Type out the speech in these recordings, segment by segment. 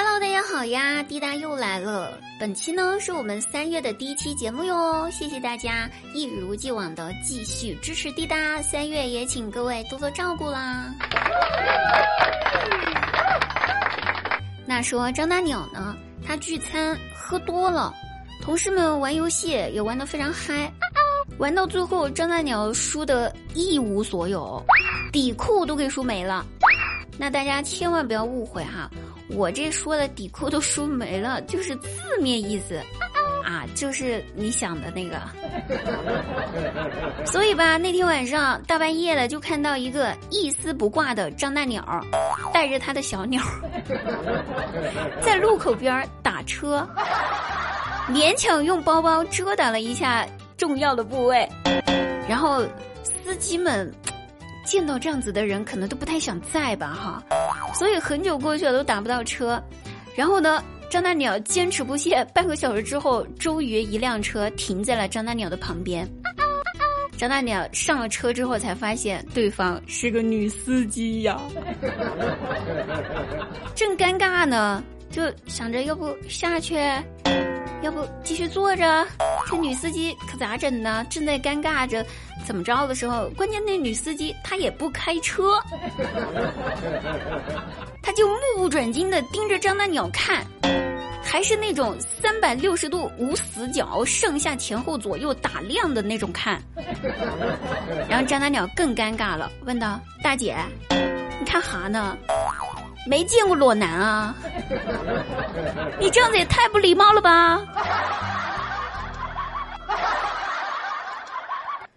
Hello，大家好呀，滴答又来了。本期呢是我们三月的第一期节目哟，谢谢大家一如既往的继续支持滴答。三月也请各位多多照顾啦。那说张大鸟呢，他聚餐喝多了，同事们玩游戏也玩得非常嗨，玩到最后张大鸟输得一无所有，底裤都给输没了。那大家千万不要误会哈。我这说的底裤都输没了，就是字面意思，啊，就是你想的那个。所以吧，那天晚上大半夜的，就看到一个一丝不挂的张大鸟，带着他的小鸟，在路口边打车，勉强用包包遮挡了一下重要的部位，然后司机们。见到这样子的人，可能都不太想载吧，哈，所以很久过去了都打不到车。然后呢，张大鸟坚持不懈，半个小时之后，终于一辆车停在了张大鸟的旁边。张大鸟上了车之后，才发现对方是个女司机呀，正尴尬呢，就想着要不下去。要不继续坐着？这女司机可咋整呢？正在尴尬着怎么着的时候，关键那女司机她也不开车，她就目不转睛的盯着张大鸟看，还是那种三百六十度无死角、上下前后左右打量的那种看。然后张大鸟更尴尬了，问道：“大姐，你看哈呢？”没见过裸男啊！你这样子也太不礼貌了吧！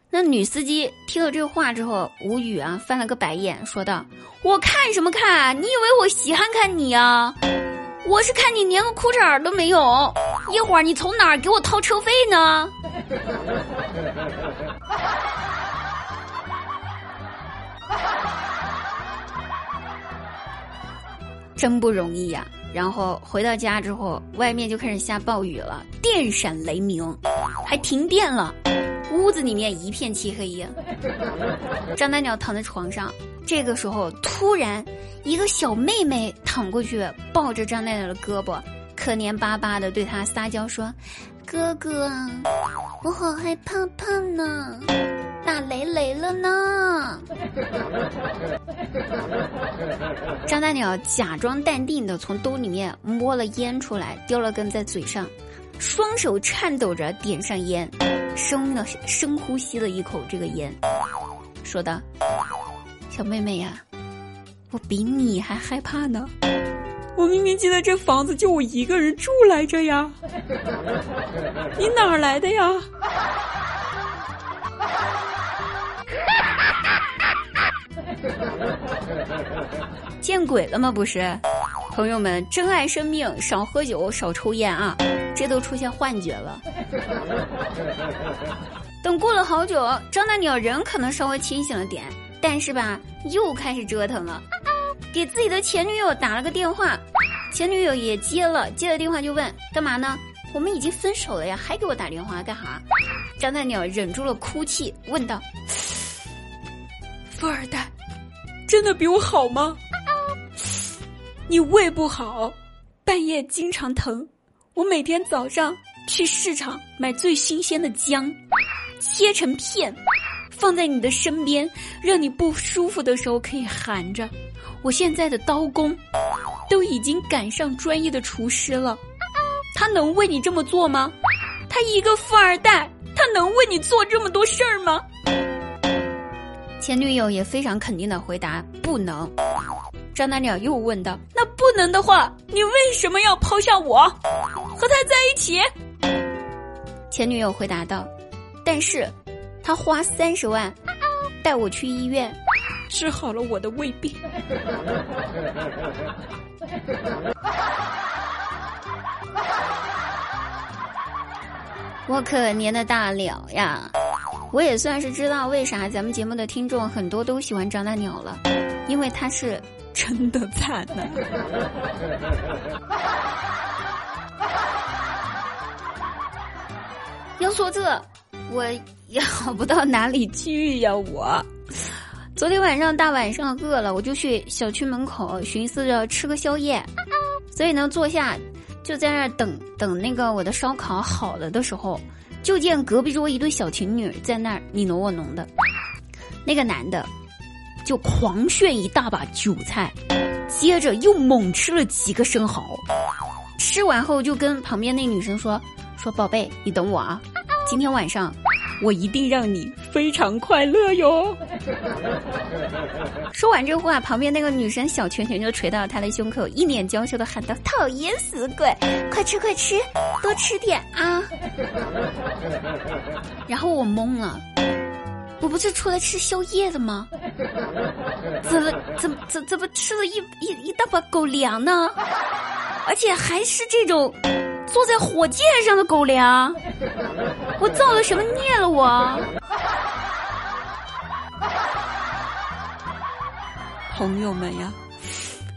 那女司机听了这话之后无语啊，翻了个白眼，说道：“我看什么看？你以为我稀罕看你啊？我是看你连个裤衩都没有，一会儿你从哪儿给我掏车费呢？”真不容易呀！然后回到家之后，外面就开始下暴雨了，电闪雷鸣，还停电了，屋子里面一片漆黑呀。张大鸟躺在床上，这个时候突然一个小妹妹躺过去，抱着张大鸟的胳膊，可怜巴巴的对他撒娇说：“哥哥，我好害怕怕呢。”打雷雷了呢！张大鸟假装淡定的从兜里面摸了烟出来，叼了根在嘴上，双手颤抖着点上烟，深了深呼吸了一口这个烟，说道：“小妹妹呀，我比你还害怕呢！我明明记得这房子就我一个人住来着呀，你哪儿来的呀？”见鬼了吗？不是，朋友们，珍爱生命，少喝酒，少抽烟啊！这都出现幻觉了。等过了好久，张大鸟人可能稍微清醒了点，但是吧，又开始折腾了。给自己的前女友打了个电话，前女友也接了，接了电话就问干嘛呢？我们已经分手了呀，还给我打电话干哈？张大鸟忍住了哭泣，问道：“富二代。”真的比我好吗？你胃不好，半夜经常疼。我每天早上去市场买最新鲜的姜，切成片，放在你的身边，让你不舒服的时候可以含着。我现在的刀工都已经赶上专业的厨师了，他能为你这么做吗？他一个富二代，他能为你做这么多事儿吗？前女友也非常肯定的回答：“不能。”张大鸟又问道：“那不能的话，你为什么要抛下我，和他在一起？”前女友回答道：“但是，他花三十万带我去医院，治好了我的胃病。”我可怜的大鸟呀！我也算是知道为啥咱们节目的听众很多都喜欢张大鸟了，因为他是真的惨呢。要说这，我也好不到哪里去呀！我昨天晚上大晚上饿了，我就去小区门口寻思着吃个宵夜。所以呢，坐下就在那儿等等那个我的烧烤好了的时候，就见隔壁桌一对小情侣在那儿你侬我侬的，那个男的就狂炫一大把韭菜，接着又猛吃了几个生蚝，吃完后就跟旁边那女生说说宝贝，你等我啊，今天晚上。我一定让你非常快乐哟！说完这话，旁边那个女生小拳拳就捶到了他的胸口，一脸娇羞的喊道：“讨厌死鬼，快吃快吃，多吃点啊！” 然后我懵了，我不是出来吃宵夜的吗？怎么怎么怎怎么吃了一一一大把狗粮呢？而且还是这种。坐在火箭上的狗粮，我造了什么孽了？我 朋友们呀，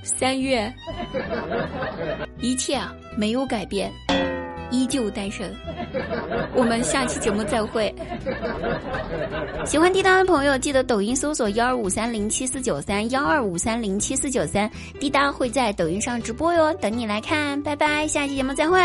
三月，一切啊没有改变。依旧单身，我们下期节目再会。喜欢滴答的朋友，记得抖音搜索幺二五三零七四九三幺二五三零七四九三，滴答会在抖音上直播哟，等你来看，拜拜，下期节目再会。